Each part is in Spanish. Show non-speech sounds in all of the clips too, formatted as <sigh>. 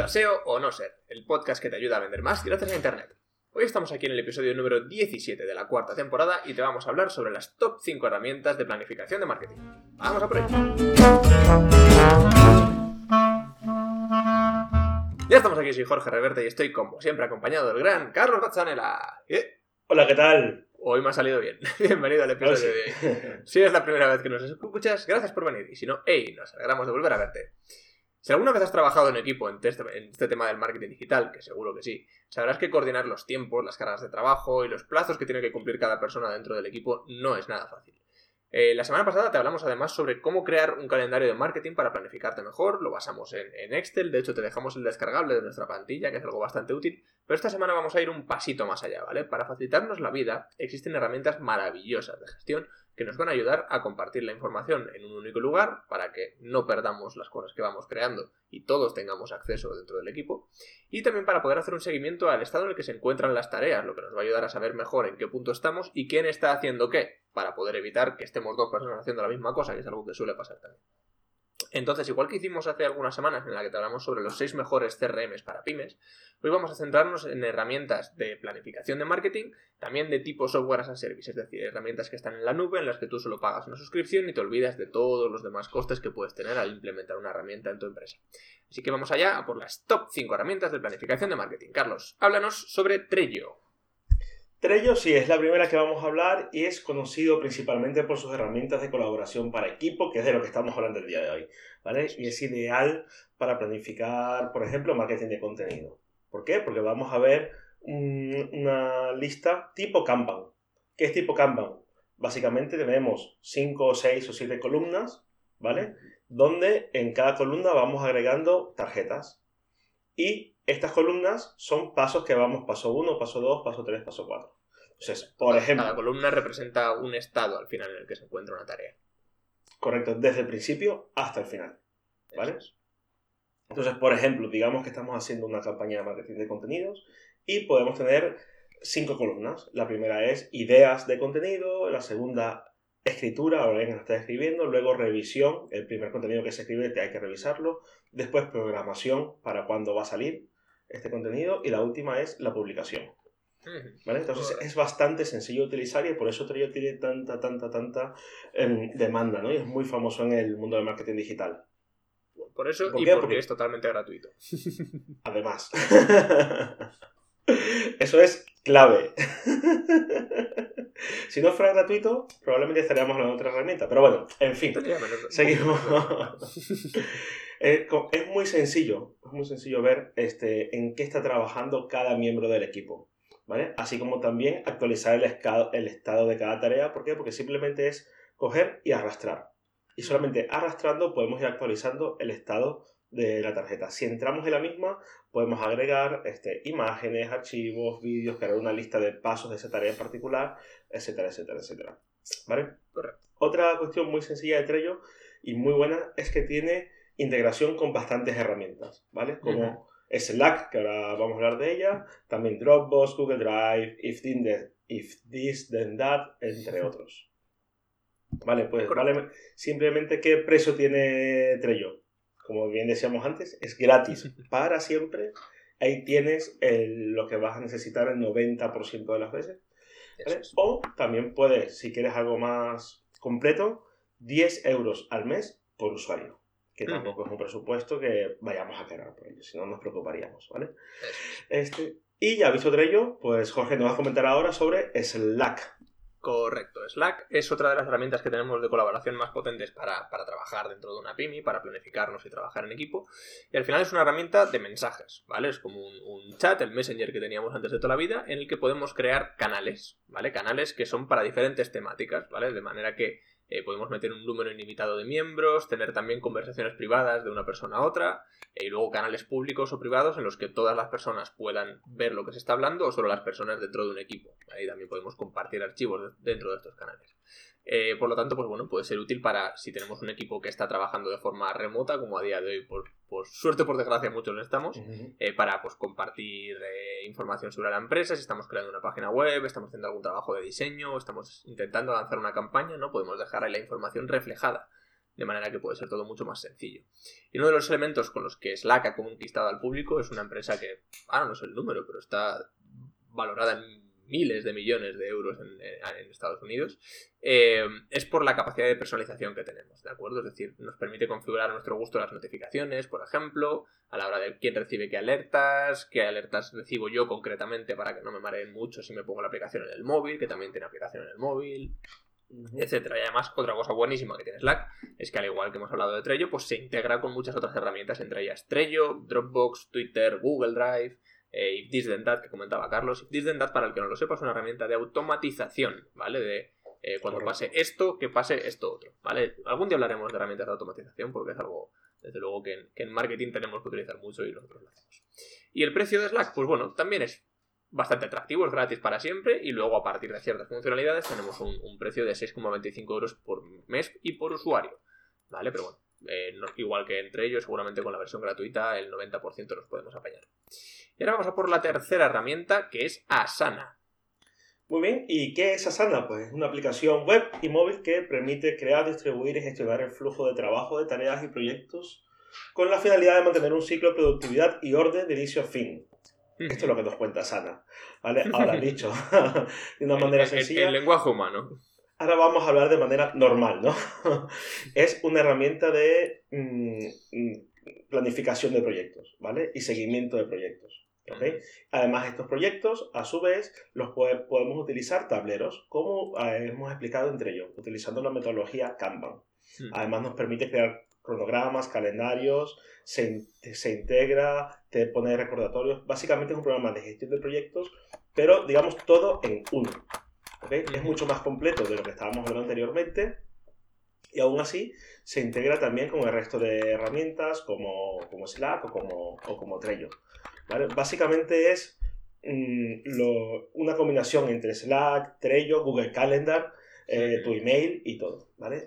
Bienvenido a SEO o No Ser, el podcast que te ayuda a vender más gracias a Internet. Hoy estamos aquí en el episodio número 17 de la cuarta temporada y te vamos a hablar sobre las top 5 herramientas de planificación de marketing. ¡Vamos a por ello! Ya estamos aquí, soy Jorge Reverte y estoy como siempre acompañado del gran Carlos Bazzanela. ¿Eh? Hola, ¿qué tal? Hoy me ha salido bien. <laughs> Bienvenido al episodio de hoy. Si es la primera vez que nos escuchas, gracias por venir. Y si no, hey, nos alegramos de volver a verte. Si alguna vez has trabajado en equipo en este, en este, tema del marketing digital, que seguro que sí, sabrás que coordinar los tiempos, las cargas de trabajo y los plazos que tiene que cumplir cada persona dentro del equipo no es nada fácil. Eh, la semana pasada te hablamos además sobre cómo crear un calendario de marketing para planificarte mejor, lo basamos en, en, Excel, de hecho te dejamos el descargable de nuestra plantilla, que es algo bastante útil, pero esta semana vamos a ir un pasito más allá, ¿vale? Para facilitarnos la vida existen herramientas maravillosas de gestión que nos van a ayudar a compartir la información en un único lugar para que no perdamos las cosas que vamos creando y todos tengamos acceso dentro del equipo y también para poder hacer un seguimiento al estado en el que se encuentran las tareas, lo que nos va a ayudar a saber mejor en qué punto estamos y quién está haciendo qué, para poder evitar que estemos dos personas haciendo la misma cosa, que es algo que suele pasar también. Entonces, igual que hicimos hace algunas semanas en la que te hablamos sobre los seis mejores CRMs para pymes, hoy vamos a centrarnos en herramientas de planificación de marketing, también de tipo software as a service, es decir, herramientas que están en la nube en las que tú solo pagas una suscripción y te olvidas de todos los demás costes que puedes tener al implementar una herramienta en tu empresa. Así que vamos allá a por las top 5 herramientas de planificación de marketing. Carlos, háblanos sobre Trello. Trello sí es la primera que vamos a hablar y es conocido principalmente por sus herramientas de colaboración para equipo, que es de lo que estamos hablando el día de hoy, ¿vale? Y es ideal para planificar, por ejemplo, marketing de contenido. ¿Por qué? Porque vamos a ver una lista tipo Kanban. ¿Qué es tipo Kanban? Básicamente tenemos 5, 6 o 7 columnas, ¿vale? Donde en cada columna vamos agregando tarjetas. Y estas columnas son pasos que vamos paso 1, paso 2, paso 3, paso 4. Entonces, por ejemplo... Cada columna representa un estado al final en el que se encuentra una tarea. Correcto, desde el principio hasta el final. ¿Vale? Entonces, por ejemplo, digamos que estamos haciendo una campaña de marketing de contenidos y podemos tener cinco columnas. La primera es ideas de contenido, la segunda escritura, ahora bien está escribiendo, luego revisión, el primer contenido que se escribe te hay que revisarlo, después programación para cuándo va a salir, este contenido y la última es la publicación. ¿Vale? Entonces es bastante sencillo de utilizar y por eso Trello tiene tanta, tanta, tanta em, demanda, ¿no? Y es muy famoso en el mundo del marketing digital. Por eso y porque, es totalmente gratuito. Además. <laughs> eso es clave. <laughs> si no fuera gratuito, probablemente estaríamos en otra herramienta. Pero bueno, en fin. Seguimos. <laughs> <laughs> es, muy sencillo, es muy sencillo ver este, en qué está trabajando cada miembro del equipo. ¿vale? Así como también actualizar el, el estado de cada tarea. ¿Por qué? Porque simplemente es coger y arrastrar. Y solamente arrastrando podemos ir actualizando el estado de la tarjeta. Si entramos en la misma, podemos agregar este, imágenes, archivos, vídeos, crear una lista de pasos de esa tarea en particular, etcétera, etcétera, etcétera. ¿Vale? Correcto. Otra cuestión muy sencilla de Trello y muy buena es que tiene integración con bastantes herramientas, ¿vale? Como Slack, que ahora vamos a hablar de ella, también Dropbox, Google Drive, If, if This, Then That, entre otros. Vale, pues vale, simplemente qué precio tiene Trello. Como bien decíamos antes, es gratis para siempre. Ahí tienes lo que vas a necesitar el 90% de las veces. O también puedes, si quieres algo más completo, 10 euros al mes por usuario que tampoco es un presupuesto que vayamos a quedar por ello, si no nos preocuparíamos, ¿vale? Este, y ya visto ello, pues Jorge nos va a comentar ahora sobre Slack. Correcto, Slack es otra de las herramientas que tenemos de colaboración más potentes para, trabajar dentro de una PIMI, para planificarnos y trabajar en equipo. Y al final es una herramienta de mensajes, ¿vale? Es como un, chat, el Messenger que teníamos antes de toda la vida, en el que podemos crear canales, ¿vale? Canales que son para diferentes temáticas, ¿vale? De manera que eh, podemos meter un número ilimitado de miembros, tener también conversaciones privadas de una persona a otra, eh, y luego canales públicos o privados en los que todas las personas puedan ver lo que se está hablando o solo las personas dentro de un equipo. Ahí también podemos compartir archivos dentro de estos canales. Eh, por lo tanto, pues bueno, puede ser útil para si tenemos un equipo que está trabajando de forma remota, como a día de hoy, por, por suerte, por desgracia, muchos lo estamos, eh, para pues compartir eh, información sobre la empresa, si estamos creando una página web, estamos haciendo algún trabajo de diseño, estamos intentando lanzar una campaña, ¿no? Podemos dejar ahí la información reflejada de manera que puede ser todo mucho más sencillo. Y uno de los elementos con los que Slack ha conquistado al público es una empresa que, ahora no sé el número, pero está valorada en miles de millones de euros en, Estados Unidos, eh, es por la capacidad de personalización que tenemos, ¿de acuerdo? Es decir, nos permite configurar a nuestro gusto las notificaciones, por ejemplo, a la hora de quién recibe qué alertas, qué alertas recibo yo concretamente para que no me mareen mucho si me pongo la aplicación en el móvil, que también tiene aplicación en el móvil, etcétera. Y además, otra cosa buenísima que tiene Slack es que al igual que hemos hablado de Trello, pues se integra con muchas otras herramientas, entre ellas Trello, Dropbox, Twitter, Google Drive, eh, If This Then That que comentaba Carlos. If This Then That, para el que no lo sepa, es una herramienta de automatización, ¿vale? De eh, cuando pase esto, que pase esto otro, ¿vale? Algún día hablaremos de herramientas de automatización porque es algo, desde luego, que en, marketing tenemos que utilizar mucho y nosotros lo hacemos. Y el precio de Slack, pues bueno, también es bastante atractivo, es gratis para siempre y luego a partir de ciertas funcionalidades tenemos un, precio de 6,25 euros por mes y por usuario, ¿vale? Pero bueno, eh, igual que entre ellos, seguramente con la versión gratuita el 90% los podemos apañar. Y ahora vamos a por la tercera herramienta, que es Asana. Muy bien, ¿y qué es Asana? Pues es una aplicación web y móvil que permite crear, distribuir y gestionar el flujo de trabajo de tareas y proyectos con la finalidad de mantener un ciclo de productividad y orden de inicio a fin. Esto es lo que nos cuenta Asana. ¿vale? Ahora <laughs> dicho <laughs> de una manera sencilla. El, lenguaje humano. Ahora vamos a hablar de manera normal, ¿no? <laughs> es una herramienta de mm, mm, planificación de proyectos, ¿vale? Y seguimiento de proyectos. Además, estos proyectos, a su vez, los podemos utilizar tableros, como eh, hemos explicado entre ellos, utilizando la metodología Kanban. Además, nos permite crear cronogramas, calendarios, se, se, integra, te pone recordatorios. Básicamente es un programa de gestión de proyectos, pero digamos todo en uno. Es mucho más completo de lo que estábamos hablando anteriormente. Y aún así se integra también con el resto de herramientas como, como Slack o como, o como Trello. Básicamente es mm, una combinación entre Slack, Trello, Google Calendar, eh, tu email y todo. ¿vale?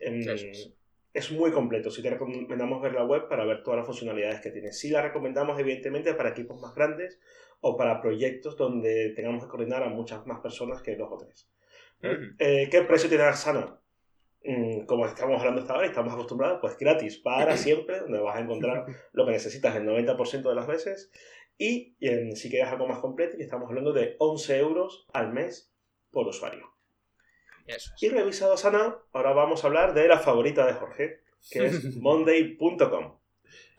es. muy completo. Si te recomendamos ver la web para ver todas las funcionalidades que tiene. Sí la recomendamos, evidentemente, para equipos más grandes o para proyectos donde tengamos que coordinar a muchas más personas que dos o tres. Eh, ¿Qué precio tiene Asana? Mm, como estamos hablando hasta ahora y estamos acostumbrados, pues gratis para <laughs> siempre, donde vas a encontrar lo que necesitas el 90% de las veces y si quieres algo más completo, estamos hablando de 11 euros al mes por usuario. Y revisado Sana, ahora vamos a hablar de la favorita de Jorge, que es <laughs> monday.com.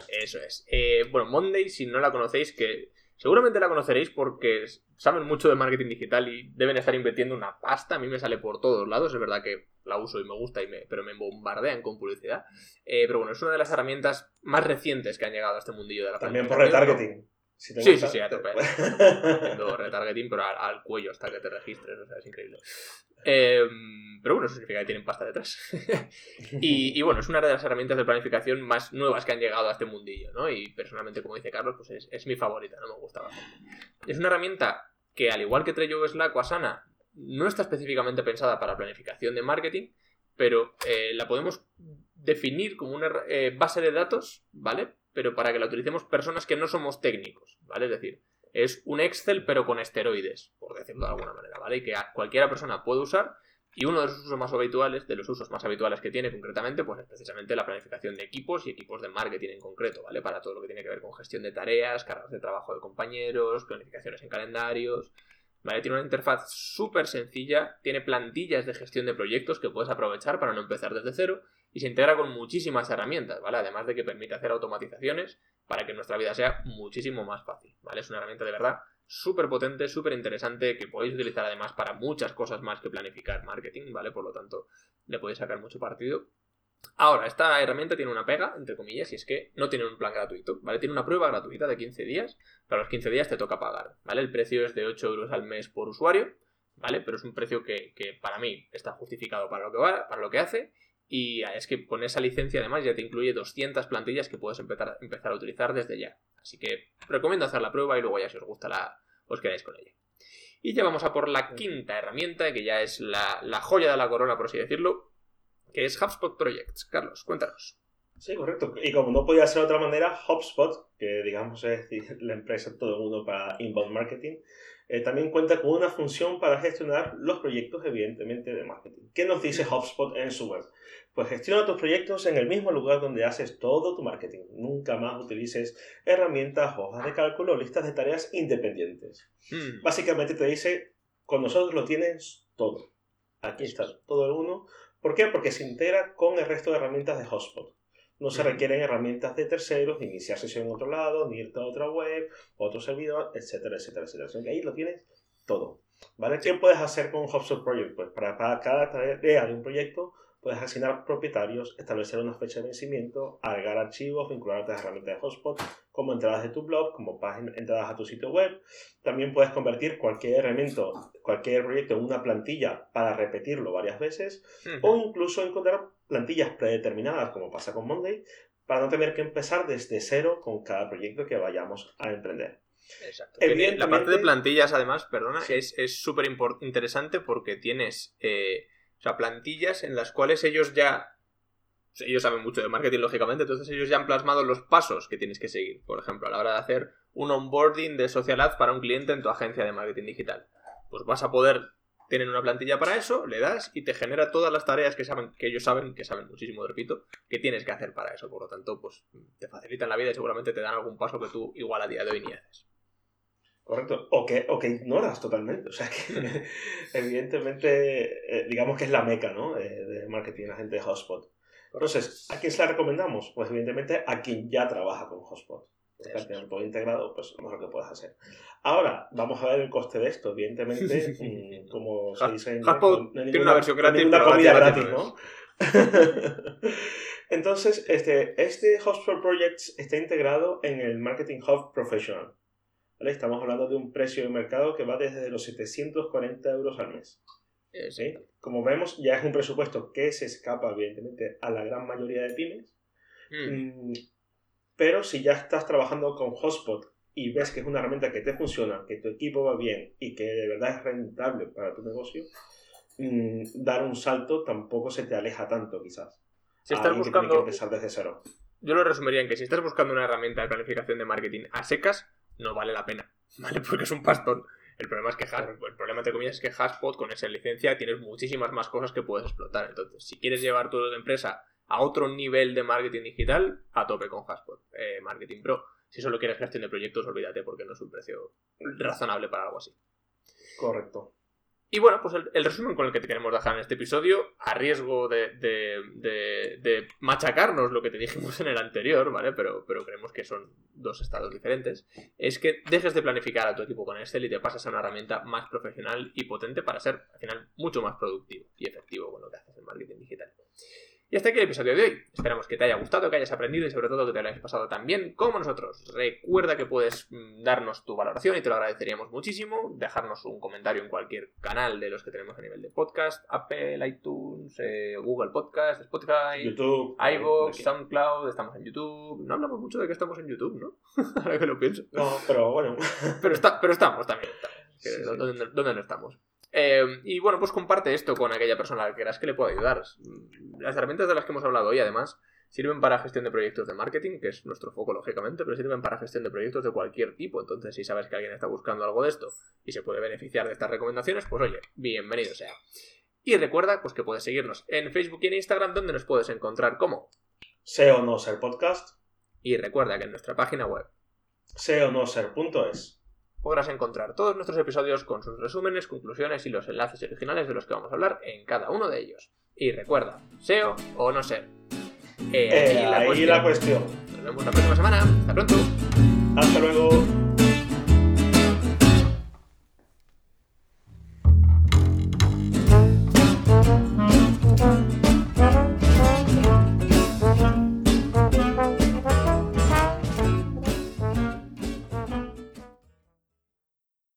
Eso es. Eh, bueno, Monday, si no la conocéis, que seguramente la conoceréis porque saben mucho de marketing digital y deben estar invirtiendo una pasta. A mí me sale por todos lados. Es verdad que la uso y me gusta, y me, pero me bombardean con publicidad. Eh, pero bueno, es una de las herramientas más recientes que han llegado a este mundillo de la También por retargeting sí, sí, sí, a tope. Haciendo <laughs> retargeting, pero al, cuello hasta que te registres, o sea, es increíble. Em, pero bueno, eso significa que tienen pasta detrás. <laughs> y, bueno, es una de las herramientas de planificación más nuevas que han llegado a este mundillo, ¿no? Y personalmente, como dice Carlos, pues es, es mi favorita, no me gusta bastante. Es una herramienta que, al igual que Trello Slack o Asana, no está específicamente pensada para planificación de marketing, pero eh, la podemos definir como una eh, base de datos, ¿vale? Pero para que la utilicemos personas que no somos técnicos, ¿vale? Es decir, es un Excel pero con esteroides, por decirlo de alguna manera, ¿vale? Y que cualquiera persona puede usar y uno de los usos más habituales, de los usos más habituales que tiene concretamente, pues es precisamente la planificación de equipos y equipos de marketing en concreto, ¿vale? Para todo lo que tiene que ver con gestión de tareas, cargas de trabajo de compañeros, planificaciones en calendarios, ¿vale? Tiene una interfaz súper sencilla, tiene plantillas de gestión de proyectos que puedes aprovechar para no empezar desde cero y se integra con muchísimas herramientas, ¿vale? Además de que permite hacer automatizaciones para que nuestra vida sea muchísimo más fácil, ¿vale? Es una herramienta de verdad súper potente, súper interesante, que podéis utilizar además para muchas cosas más que planificar marketing, ¿vale? Por lo tanto, le podéis sacar mucho partido. Ahora, esta herramienta tiene una pega, entre comillas, y es que no tiene un plan gratuito, ¿vale? Tiene una prueba gratuita de 15 días, pero a los 15 días te toca pagar, ¿vale? El precio es de 8 euros al mes por usuario, ¿vale? Pero es un precio que, que para mí está justificado para lo que va, para lo que hace, y es que con esa licencia además ya te incluye 200 plantillas que puedes empezar, empezar a utilizar desde ya. Así que recomiendo hacer la prueba y luego ya si os gusta la, os quedáis con ella. Y ya vamos a por la quinta herramienta, que ya es la, joya de la corona, por así decirlo, que es HubSpot Projects. Carlos, cuéntanos. Sí, correcto. Y como no podía ser de otra manera, HubSpot, que digamos es <laughs> la empresa todo el mundo para inbound marketing, Eh, también cuenta con una función para gestionar los proyectos, evidentemente, de marketing. ¿Qué nos dice HubSpot en su web? Pues gestiona tus proyectos en el mismo lugar donde haces todo tu marketing. Nunca más utilices herramientas, hojas de cálculo listas de tareas independientes. Mm. Básicamente te dice, con nosotros lo tienes todo. Aquí está todo el uno. ¿Por qué? Porque se integra con el resto de herramientas de HubSpot. No se requieren herramientas de terceros, ni iniciar sesión en otro lado, ni irte a otra web, otro servidor, etcétera, etcétera, etcétera. Que ahí lo tienes todo. ¿Vale? ¿Qué puedes hacer con HubSpot Project? Pues para, para cada tarea de un proyecto puedes asignar propietarios, establecer una fecha de vencimiento, agregar archivos, vincular otras herramientas de HubSpot, como entradas de tu blog, como páginas, entradas a tu sitio web. También puedes convertir cualquier elemento, cualquier proyecto en una plantilla para repetirlo varias veces o incluso encontrar plantillas predeterminadas, como pasa con Monday, para no tener que empezar desde cero con cada proyecto que vayamos a emprender. Exacto. Tiene- La parte de Evidentemente- plantillas, además, perdona, Sí. es súper interesante porque tienes eh, o sea, plantillas en las cuales ellos ya. Ellos saben mucho de marketing, lógicamente, entonces ellos ya han plasmado los pasos que tienes que seguir. Por ejemplo, a la hora de hacer un onboarding de social ads para un cliente en tu agencia de marketing digital. Pues vas a poder. Tienen una plantilla para eso, le das y te genera todas las tareas que saben, que ellos saben, que saben muchísimo, repito, que tiees que hacer para eso. Por lo tanto, pues te facilitan la vida y seguramente te dan algún paso que tú igual a día de hoy ni haces. ¿Correcto? O que, o que ignoras totalmente. O sea que, <laughs> evidentemente, eh, digamos que es la meca, ¿no? Eh, de marketing, la gente de HubSpot. Entonces, ¿a quién se la recomendamos? Pues evidentemente a quien ya trabaja con HubSpot. Al integrado, pues lo mejor que puedes hacer. Ahora, vamos a ver el coste de esto. Evidentemente, mm, como se dice en no tiene una versión gratis, pero comida gratis no. <laughs> Entonces, este, este HubSpot Projects está integrado en el Marketing Hub Professional. ¿vale? Estamos hablando de un precio de mercado que va desde los 740 euros al mes. ¿sí? Como vemos, ya es un presupuesto que se escapa, evidentemente, a la gran mayoría de pymes. Mm. Pero si ya estás trabajando con Hotspot y ves que es una herramienta que te funciona, que tu equipo va bien y que de verdad es rentable para tu negocio, mm, dar un salto tampoco se te aleja tanto, quizás. Si estás que que buscando, empezar desde cero. yo lo resumiría en que si estás buscando una herramienta de planificación de marketing a secas, no vale la pena, <laughs> ¿vale? Porque es un pastón. El problema es que el problema entre comillas es que Haspot con esa licencia tienes muchísimas más cosas que puedes explotar. Entonces, si quieres llevar tu empresa a otro nivel de marketing digital, a tope con Haspot, eh, Marketing Pro. Si solo quieres gestión de proyectos, olvídate porque no es un precio razonable para algo así. Correcto. Y bueno, pues el, el resumen con el que te queremos dejar en este episodio, a riesgo de, de- de- de machacarnos lo que te dijimos en el anterior, ¿vale? Pero, pero creemos que son dos estados diferentes, es que dejes de planificar a tu equipo con Excel y te pases a una herramienta más profesional y potente para ser, al final, mucho más productivo y efectivo con lo que haces en marketing digital. Y hasta aquí el episodio de hoy. Esperamos que te haya gustado, que hayas aprendido y sobre todo que te lo hayas pasado tan bien como nosotros. Recuerda que puedes mm, darnos tu valoración y te lo agradeceríamos muchísimo. Dejarnos un comentario en cualquier canal de los que tenemos a nivel de podcast, Apple, iTunes, eh, Google Podcast, Spotify, YouTube. iVoox. SoundCloud, estamos en YouTube. No hablamos mucho de que estamos en YouTube, ¿no? <laughs> Ahora que lo pienso. No, pero bueno. Pero, está, pero estamos también. estamos. Que Sí, sí. ¿Dónde, dónde no estamos? Eh, y bueno, pues comparte esto con aquella persona a la que creas que le pueda ayudar. Las herramientas de las que hemos hablado hoy, además, sirven para gestión de proyectos de marketing, que es nuestro foco, lógicamente, pero sirven para gestión de proyectos de cualquier tipo. Entonces, si sabes que alguien está buscando algo de esto y se puede beneficiar de estas recomendaciones, pues oye, bienvenido sea. Y recuerda pues que puedes seguirnos en Facebook y en Instagram, donde nos puedes encontrar como. Sea o no ser podcast. Y recuerda que en nuestra página web Sea podrás encontrar todos nuestros episodios con sus resúmenes, conclusiones y los enlaces originales de los que vamos a hablar en cada uno de ellos. Y recuerda, SEO o no ser. Eh, la ahí cuestión. la cuestión. Nos vemos la próxima semana. Hasta pronto. Hasta luego.